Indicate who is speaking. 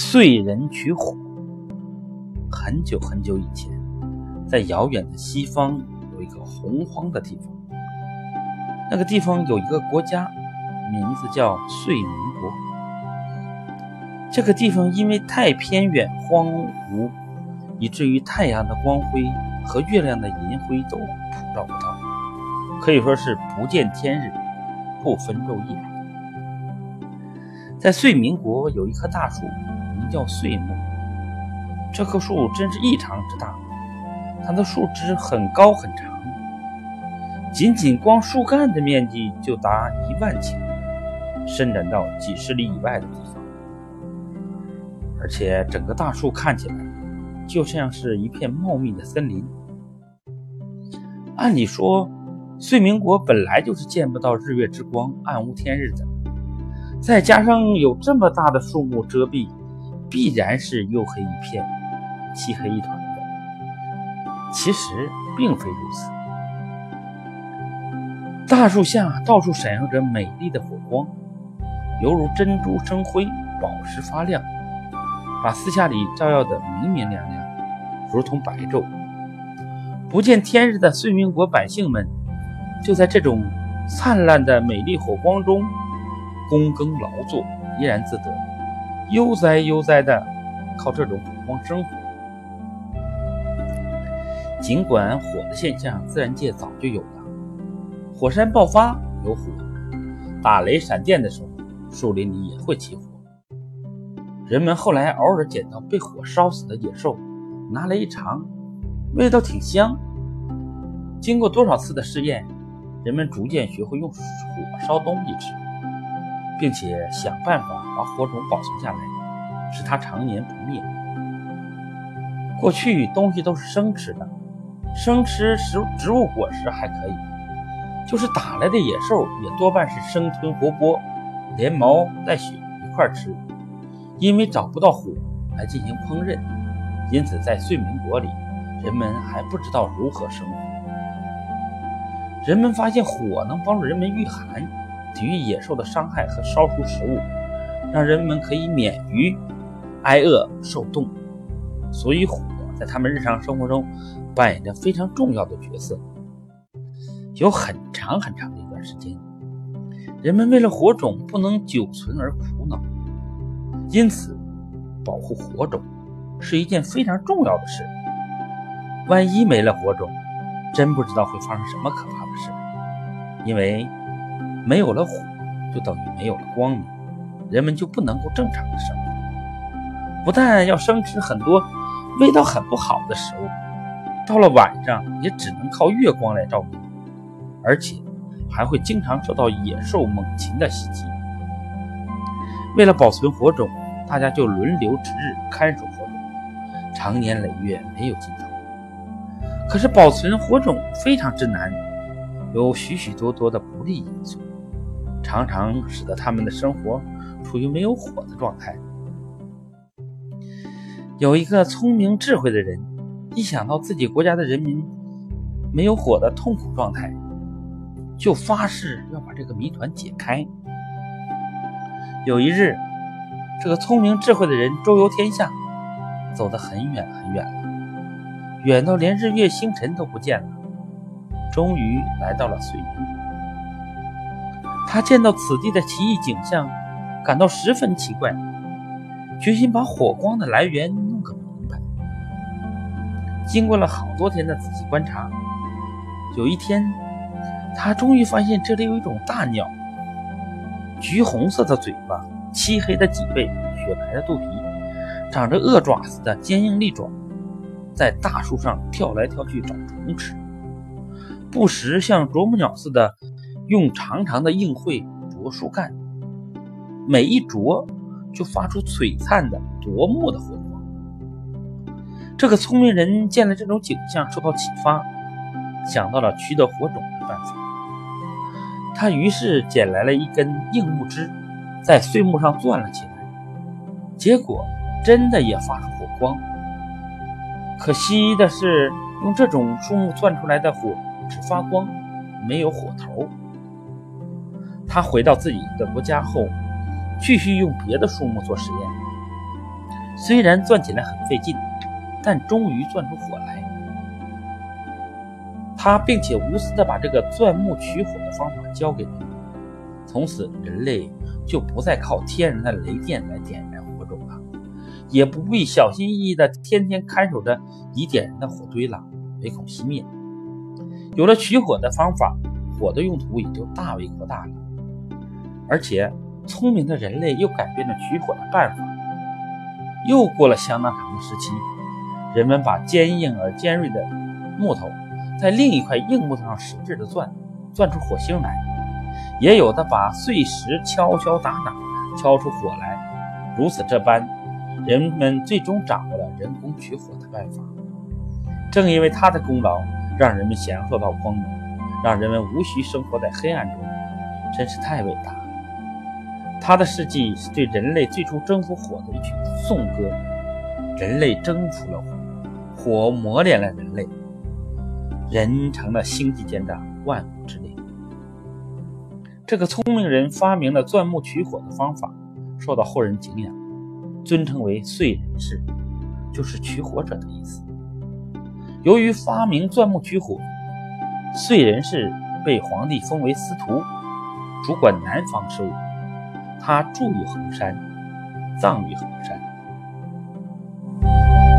Speaker 1: 燧人取火。很久很久以前，在遥远的西方有一个洪荒的地方，那个地方有一个国家，名字叫燧民国。这个地方因为太偏远荒芜，以至于太阳的光辉和月亮的银辉都普照不到，可以说是不见天日，不分昼夜。在燧民国有一棵大树，名叫碎木。这棵树真是异常之大，它的树枝很高很长，仅仅光树干的面积就达一万顷，伸展到几十里以外的地方。而且整个大树看起来就像是一片茂密的森林。按理说，燧民国本来就是见不到日月之光、暗无天日的，再加上有这么大的树木遮蔽，必然是黝黑一片、漆黑一团的。其实并非如此，大树下到处闪耀着美丽的火光，犹如珍珠生辉、宝石发亮。把四下里照耀得明明亮亮，如同白昼。不见天日的燧民国百姓们，就在这种灿烂的美丽火光中躬耕劳作，怡然自得，悠哉悠哉地靠这种火光生活。尽管火的现象自然界早就有了，火山爆发有火，打雷闪电的时候，树林里也会起火。人们后来偶尔捡到被火烧死的野兽，拿来一尝，味道挺香。经过多少次的试验，人们逐渐学会用火烧东西吃，并且想办法把火种保存下来，使它常年不灭。过去东西都是生吃的，生吃食植物果实还可以，就是打来的野兽也多半是生吞活剥，连毛带血一块吃。因为找不到火来进行烹饪，因此在燧民国里，人们还不知道如何生活。人们发现火能帮助人们御寒，抵御野兽的伤害和烧熟食物，让人们可以免于挨饿受冻。所以火在他们日常生活中扮演着非常重要的角色。有很长很长的一段时间，人们为了火种不能久存而苦恼。因此，保护火种是一件非常重要的事。万一没了火种，真不知道会发生什么可怕的事。因为没有了火，就等于没有了光明，人们就不能够正常的生活。不但要生吃很多味道很不好的食物，到了晚上也只能靠月光来照明，而且还会经常受到野兽猛禽的袭击。为了保存火种，大家就轮流值日看守火种，长年累月没有尽头。可是保存火种非常之难，有许许多多的不利因素，常常使得他们的生活处于没有火的状态。有一个聪明智慧的人，一想到自己国家的人民没有火的痛苦状态，就发誓要把这个谜团解开。有一日。这个聪明智慧的人周游天下，走得很远很远了，远到连日月星辰都不见了。终于来到了燧民。他见到此地的奇异景象，感到十分奇怪，决心把火光的来源弄个明白。经过了好多天的仔细观察，有一天，他终于发现这里有一种大鸟，橘红色的嘴巴。漆黑的脊背，雪白的肚皮，长着恶爪似的坚硬利爪，在大树上跳来跳去找虫吃，不时像啄木鸟似的用长长的硬喙啄树干，每一啄就发出璀璨的夺目的火光。这个聪明人见了这种景象，受到启发，想到了取得火种的办法。他于是捡来了一根硬木枝。在碎木上钻了起来，结果真的也发出火光。可惜的是，用这种树木钻出来的火只发光，没有火头。他回到自己的国家后，继续用别的树木做实验。虽然钻起来很费劲，但终于钻出火来。他并且无私的把这个钻木取火的方法教给人，从此人类就不再靠天然的雷电来点燃火种了，也不必小心翼翼的天天看守着已点燃的火堆了，唯恐熄灭。有了取火的方法，火的用途也就大为扩大了。而且，聪明的人类又改变了取火的办法。又过了相当长的时期，人们把坚硬而尖锐的木头。在另一块硬木头上使劲的钻，钻出火星来；也有的把碎石敲敲打打，敲出火来。如此这般，人们最终掌握了人工取火的办法。正因为他的功劳，让人们享受到光明，让人们无需生活在黑暗中，真是太伟大了。他的事迹是对人类最初征服火的一曲颂歌。人类征服了火，火磨练了人类。人成了星际间的万物之灵。这个聪明人发明了钻木取火的方法，受到后人敬仰，尊称为燧人氏，就是取火者的意思。由于发明钻木取火，燧人氏被皇帝封为司徒，主管南方事务。他住于衡山，葬于衡山。